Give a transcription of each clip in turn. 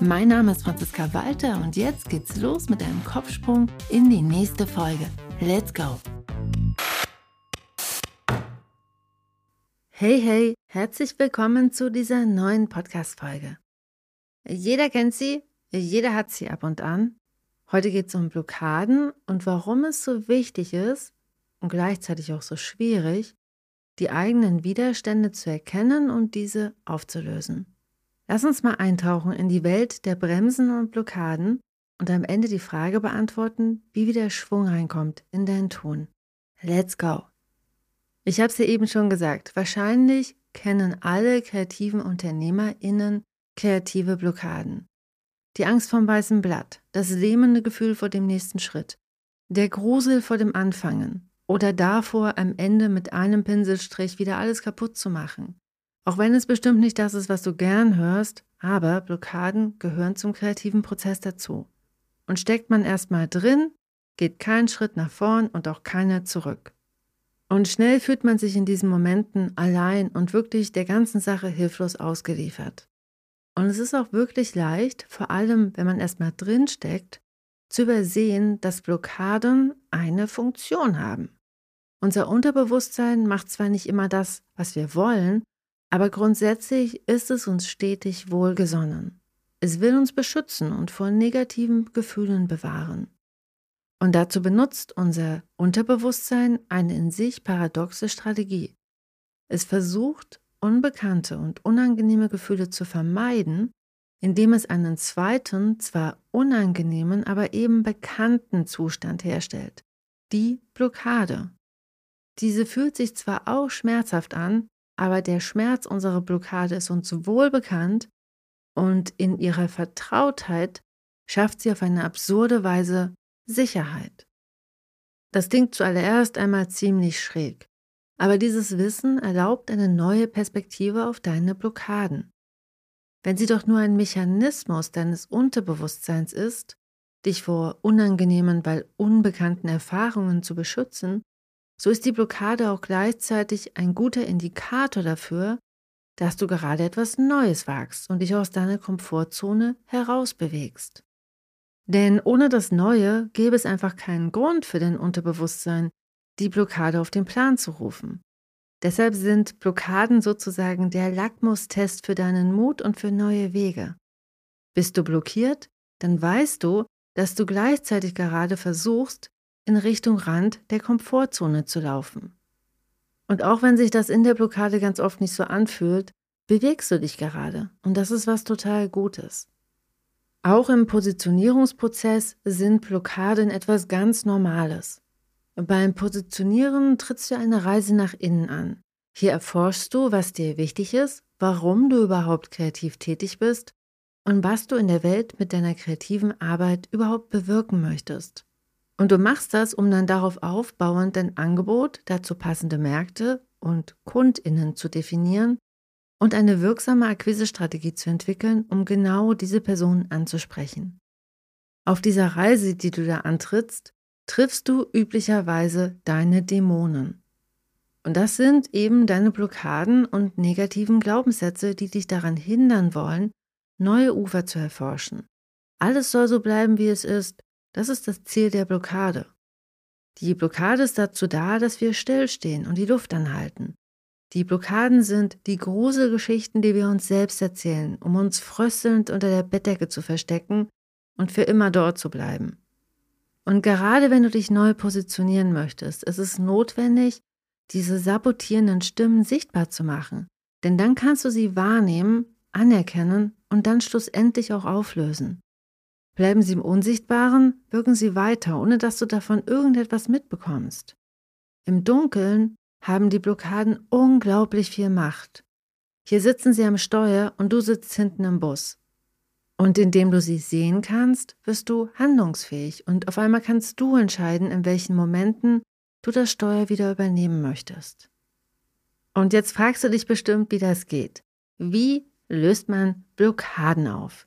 Mein Name ist Franziska Walter und jetzt geht's los mit einem Kopfsprung in die nächste Folge. Let's go! Hey, hey, herzlich willkommen zu dieser neuen Podcast-Folge. Jeder kennt sie, jeder hat sie ab und an. Heute geht es um Blockaden und warum es so wichtig ist und gleichzeitig auch so schwierig, die eigenen Widerstände zu erkennen und diese aufzulösen. Lass uns mal eintauchen in die Welt der Bremsen und Blockaden und am Ende die Frage beantworten, wie wieder Schwung reinkommt in dein Tun. Let's go! Ich habe es ja eben schon gesagt, wahrscheinlich kennen alle kreativen UnternehmerInnen kreative Blockaden. Die Angst vom weißen Blatt, das lähmende Gefühl vor dem nächsten Schritt, der Grusel vor dem Anfangen oder davor, am Ende mit einem Pinselstrich wieder alles kaputt zu machen, auch wenn es bestimmt nicht das ist, was du gern hörst, aber Blockaden gehören zum kreativen Prozess dazu. Und steckt man erstmal drin, geht kein Schritt nach vorn und auch keiner zurück. Und schnell fühlt man sich in diesen Momenten allein und wirklich der ganzen Sache hilflos ausgeliefert. Und es ist auch wirklich leicht, vor allem wenn man erstmal drin steckt, zu übersehen, dass Blockaden eine Funktion haben. Unser Unterbewusstsein macht zwar nicht immer das, was wir wollen, aber grundsätzlich ist es uns stetig wohlgesonnen. Es will uns beschützen und vor negativen Gefühlen bewahren. Und dazu benutzt unser Unterbewusstsein eine in sich paradoxe Strategie. Es versucht, unbekannte und unangenehme Gefühle zu vermeiden, indem es einen zweiten, zwar unangenehmen, aber eben bekannten Zustand herstellt. Die Blockade. Diese fühlt sich zwar auch schmerzhaft an, aber der Schmerz unserer Blockade ist uns wohl bekannt und in ihrer Vertrautheit schafft sie auf eine absurde Weise Sicherheit. Das klingt zuallererst einmal ziemlich schräg, aber dieses Wissen erlaubt eine neue Perspektive auf deine Blockaden. Wenn sie doch nur ein Mechanismus deines Unterbewusstseins ist, dich vor unangenehmen, weil unbekannten Erfahrungen zu beschützen, so ist die Blockade auch gleichzeitig ein guter Indikator dafür, dass du gerade etwas Neues wagst und dich aus deiner Komfortzone herausbewegst. Denn ohne das Neue gäbe es einfach keinen Grund für dein Unterbewusstsein, die Blockade auf den Plan zu rufen. Deshalb sind Blockaden sozusagen der Lackmustest für deinen Mut und für neue Wege. Bist du blockiert, dann weißt du, dass du gleichzeitig gerade versuchst, in Richtung Rand der Komfortzone zu laufen. Und auch wenn sich das in der Blockade ganz oft nicht so anfühlt, bewegst du dich gerade. Und das ist was total Gutes. Auch im Positionierungsprozess sind Blockaden etwas ganz Normales. Beim Positionieren trittst du eine Reise nach innen an. Hier erforschst du, was dir wichtig ist, warum du überhaupt kreativ tätig bist und was du in der Welt mit deiner kreativen Arbeit überhaupt bewirken möchtest. Und du machst das, um dann darauf aufbauend dein Angebot, dazu passende Märkte und Kundinnen zu definieren und eine wirksame Akquisestrategie zu entwickeln, um genau diese Personen anzusprechen. Auf dieser Reise, die du da antrittst, triffst du üblicherweise deine Dämonen. Und das sind eben deine Blockaden und negativen Glaubenssätze, die dich daran hindern wollen, neue Ufer zu erforschen. Alles soll so bleiben, wie es ist, das ist das Ziel der Blockade. Die Blockade ist dazu da, dass wir stillstehen und die Luft anhalten. Die Blockaden sind die Gruselgeschichten, die wir uns selbst erzählen, um uns fröstelnd unter der Bettdecke zu verstecken und für immer dort zu bleiben. Und gerade wenn du dich neu positionieren möchtest, ist es notwendig, diese sabotierenden Stimmen sichtbar zu machen. Denn dann kannst du sie wahrnehmen, anerkennen und dann schlussendlich auch auflösen. Bleiben sie im Unsichtbaren, wirken sie weiter, ohne dass du davon irgendetwas mitbekommst. Im Dunkeln haben die Blockaden unglaublich viel Macht. Hier sitzen sie am Steuer und du sitzt hinten im Bus. Und indem du sie sehen kannst, wirst du handlungsfähig und auf einmal kannst du entscheiden, in welchen Momenten du das Steuer wieder übernehmen möchtest. Und jetzt fragst du dich bestimmt, wie das geht. Wie löst man Blockaden auf?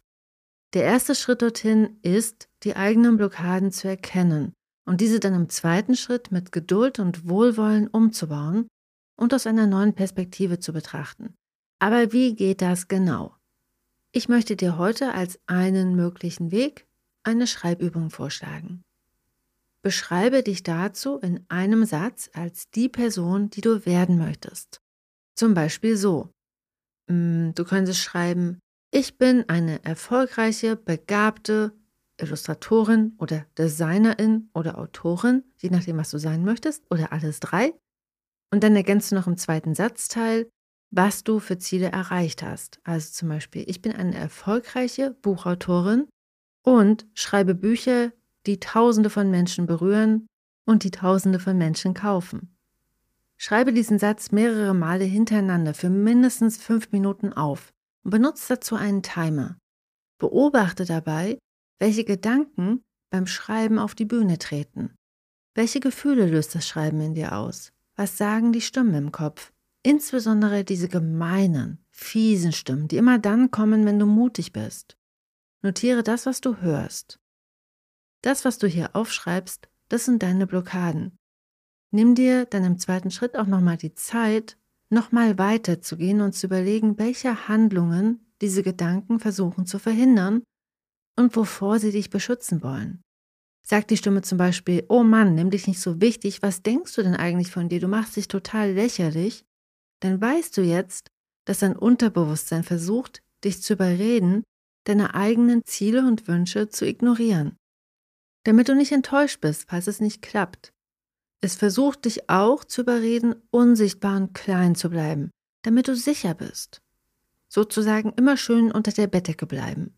Der erste Schritt dorthin ist, die eigenen Blockaden zu erkennen und diese dann im zweiten Schritt mit Geduld und Wohlwollen umzubauen und aus einer neuen Perspektive zu betrachten. Aber wie geht das genau? Ich möchte dir heute als einen möglichen Weg eine Schreibübung vorschlagen. Beschreibe dich dazu in einem Satz als die Person, die du werden möchtest. Zum Beispiel so. Mm, du könntest schreiben, ich bin eine erfolgreiche, begabte Illustratorin oder Designerin oder Autorin, je nachdem, was du sein möchtest, oder alles drei. Und dann ergänzt du noch im zweiten Satzteil, was du für Ziele erreicht hast. Also zum Beispiel, ich bin eine erfolgreiche Buchautorin und schreibe Bücher, die Tausende von Menschen berühren und die Tausende von Menschen kaufen. Schreibe diesen Satz mehrere Male hintereinander für mindestens fünf Minuten auf und benutze dazu einen Timer. Beobachte dabei, welche Gedanken beim Schreiben auf die Bühne treten. Welche Gefühle löst das Schreiben in dir aus? Was sagen die Stimmen im Kopf? Insbesondere diese gemeinen, fiesen Stimmen, die immer dann kommen, wenn du mutig bist. Notiere das, was du hörst. Das, was du hier aufschreibst, das sind deine Blockaden. Nimm dir dann im zweiten Schritt auch nochmal die Zeit, nochmal weiterzugehen und zu überlegen, welche Handlungen diese Gedanken versuchen zu verhindern und wovor sie dich beschützen wollen. Sagt die Stimme zum Beispiel, oh Mann, nimm dich nicht so wichtig, was denkst du denn eigentlich von dir? Du machst dich total lächerlich dann weißt du jetzt, dass dein Unterbewusstsein versucht, dich zu überreden, deine eigenen Ziele und Wünsche zu ignorieren. Damit du nicht enttäuscht bist, falls es nicht klappt. Es versucht dich auch zu überreden, unsichtbar und klein zu bleiben, damit du sicher bist. Sozusagen immer schön unter der Bettdecke bleiben.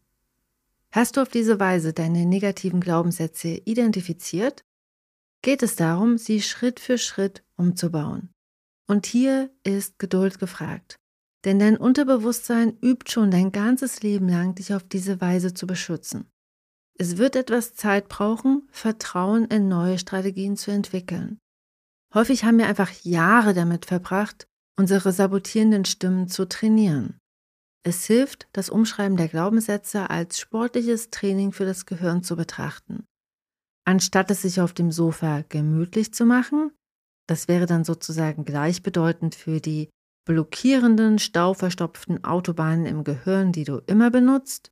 Hast du auf diese Weise deine negativen Glaubenssätze identifiziert, geht es darum, sie Schritt für Schritt umzubauen. Und hier ist Geduld gefragt. Denn dein Unterbewusstsein übt schon dein ganzes Leben lang, dich auf diese Weise zu beschützen. Es wird etwas Zeit brauchen, Vertrauen in neue Strategien zu entwickeln. Häufig haben wir einfach Jahre damit verbracht, unsere sabotierenden Stimmen zu trainieren. Es hilft, das Umschreiben der Glaubenssätze als sportliches Training für das Gehirn zu betrachten. Anstatt es sich auf dem Sofa gemütlich zu machen, das wäre dann sozusagen gleichbedeutend für die blockierenden, stauverstopften Autobahnen im Gehirn, die du immer benutzt.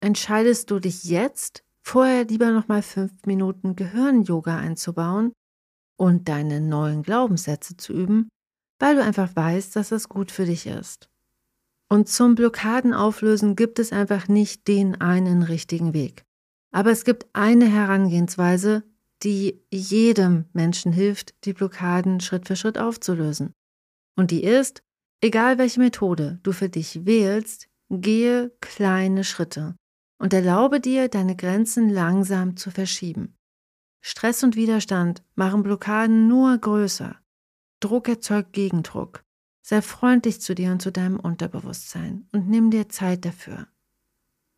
Entscheidest du dich jetzt, vorher lieber nochmal fünf Minuten Gehirn-Yoga einzubauen und deine neuen Glaubenssätze zu üben, weil du einfach weißt, dass das gut für dich ist. Und zum Blockadenauflösen gibt es einfach nicht den einen richtigen Weg. Aber es gibt eine Herangehensweise, die jedem Menschen hilft, die Blockaden Schritt für Schritt aufzulösen. Und die ist, egal welche Methode du für dich wählst, gehe kleine Schritte und erlaube dir, deine Grenzen langsam zu verschieben. Stress und Widerstand machen Blockaden nur größer. Druck erzeugt Gegendruck. Sei freundlich zu dir und zu deinem Unterbewusstsein und nimm dir Zeit dafür.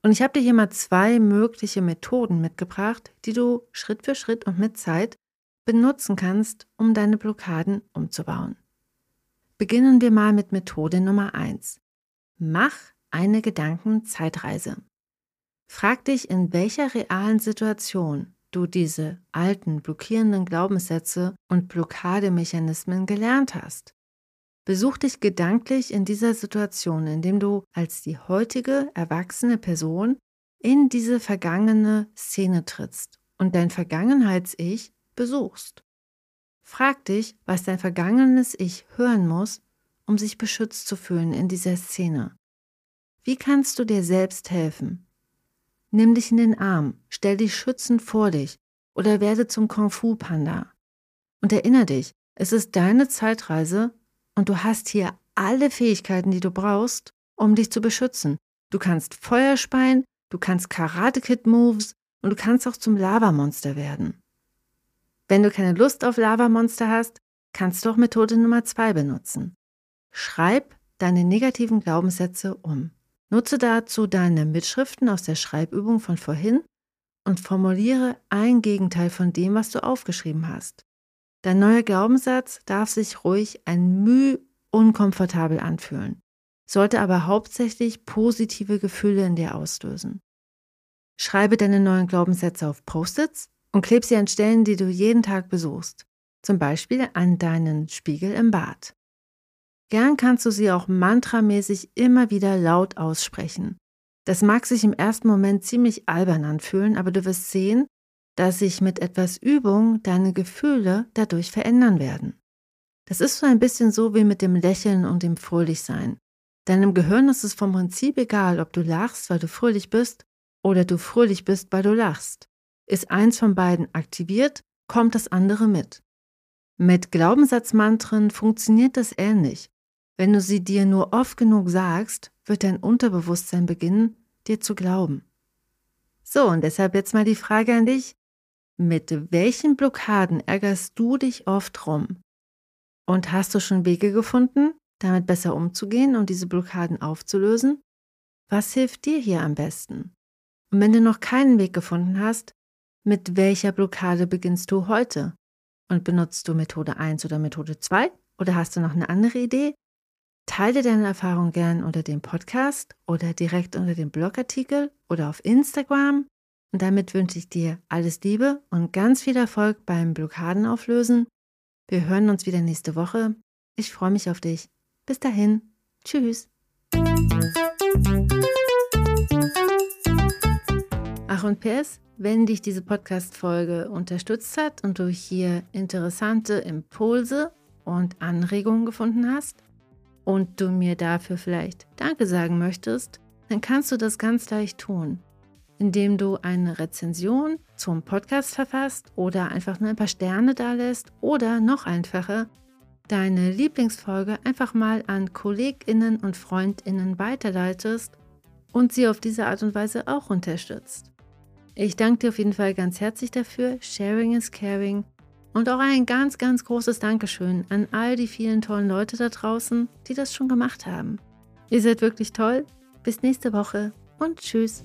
Und ich habe dir hier mal zwei mögliche Methoden mitgebracht, die du Schritt für Schritt und mit Zeit benutzen kannst, um deine Blockaden umzubauen. Beginnen wir mal mit Methode Nummer 1. Mach eine Gedankenzeitreise. Frag dich, in welcher realen Situation du diese alten blockierenden Glaubenssätze und Blockademechanismen gelernt hast. Besuch dich gedanklich in dieser Situation, indem du als die heutige erwachsene Person in diese vergangene Szene trittst und dein Vergangenheits-Ich besuchst. Frag dich, was dein vergangenes Ich hören muss, um sich beschützt zu fühlen in dieser Szene. Wie kannst du dir selbst helfen? Nimm dich in den Arm, stell dich schützend vor dich oder werde zum Kung-Fu-Panda. Und erinnere dich, es ist deine Zeitreise und du hast hier alle Fähigkeiten, die du brauchst, um dich zu beschützen. Du kannst Feuer speien, du kannst Karate-Kid-Moves und du kannst auch zum Lavamonster werden. Wenn du keine Lust auf Lavamonster hast, kannst du auch Methode Nummer zwei benutzen. Schreib deine negativen Glaubenssätze um. Nutze dazu deine Mitschriften aus der Schreibübung von vorhin und formuliere ein Gegenteil von dem, was du aufgeschrieben hast. Dein neuer Glaubenssatz darf sich ruhig ein Müh unkomfortabel anfühlen, sollte aber hauptsächlich positive Gefühle in dir auslösen. Schreibe deine neuen Glaubenssätze auf Post-its und kleb sie an Stellen, die du jeden Tag besuchst, zum Beispiel an deinen Spiegel im Bad. Gern kannst du sie auch mantramäßig immer wieder laut aussprechen. Das mag sich im ersten Moment ziemlich albern anfühlen, aber du wirst sehen, dass sich mit etwas Übung deine Gefühle dadurch verändern werden. Das ist so ein bisschen so wie mit dem Lächeln und dem Fröhlichsein. Deinem Gehirn ist es vom Prinzip egal, ob du lachst, weil du fröhlich bist, oder du fröhlich bist, weil du lachst. Ist eins von beiden aktiviert, kommt das andere mit. Mit Glaubenssatzmantren funktioniert das ähnlich. Wenn du sie dir nur oft genug sagst, wird dein Unterbewusstsein beginnen, dir zu glauben. So, und deshalb jetzt mal die Frage an dich. Mit welchen Blockaden ärgerst du dich oft rum? Und hast du schon Wege gefunden, damit besser umzugehen und diese Blockaden aufzulösen? Was hilft dir hier am besten? Und wenn du noch keinen Weg gefunden hast, mit welcher Blockade beginnst du heute? Und benutzt du Methode 1 oder Methode 2? Oder hast du noch eine andere Idee? Teile deine Erfahrung gern unter dem Podcast oder direkt unter dem Blogartikel oder auf Instagram. Und damit wünsche ich dir alles Liebe und ganz viel Erfolg beim Blockadenauflösen. Wir hören uns wieder nächste Woche. Ich freue mich auf dich. Bis dahin. Tschüss. Ach und PS, wenn dich diese Podcast-Folge unterstützt hat und du hier interessante Impulse und Anregungen gefunden hast und du mir dafür vielleicht Danke sagen möchtest, dann kannst du das ganz leicht tun, indem du eine Rezension zum Podcast verfasst oder einfach nur ein paar Sterne da lässt oder noch einfacher, deine Lieblingsfolge einfach mal an KollegInnen und FreundInnen weiterleitest und sie auf diese Art und Weise auch unterstützt. Ich danke dir auf jeden Fall ganz herzlich dafür. Sharing is caring. Und auch ein ganz, ganz großes Dankeschön an all die vielen tollen Leute da draußen, die das schon gemacht haben. Ihr seid wirklich toll. Bis nächste Woche und tschüss.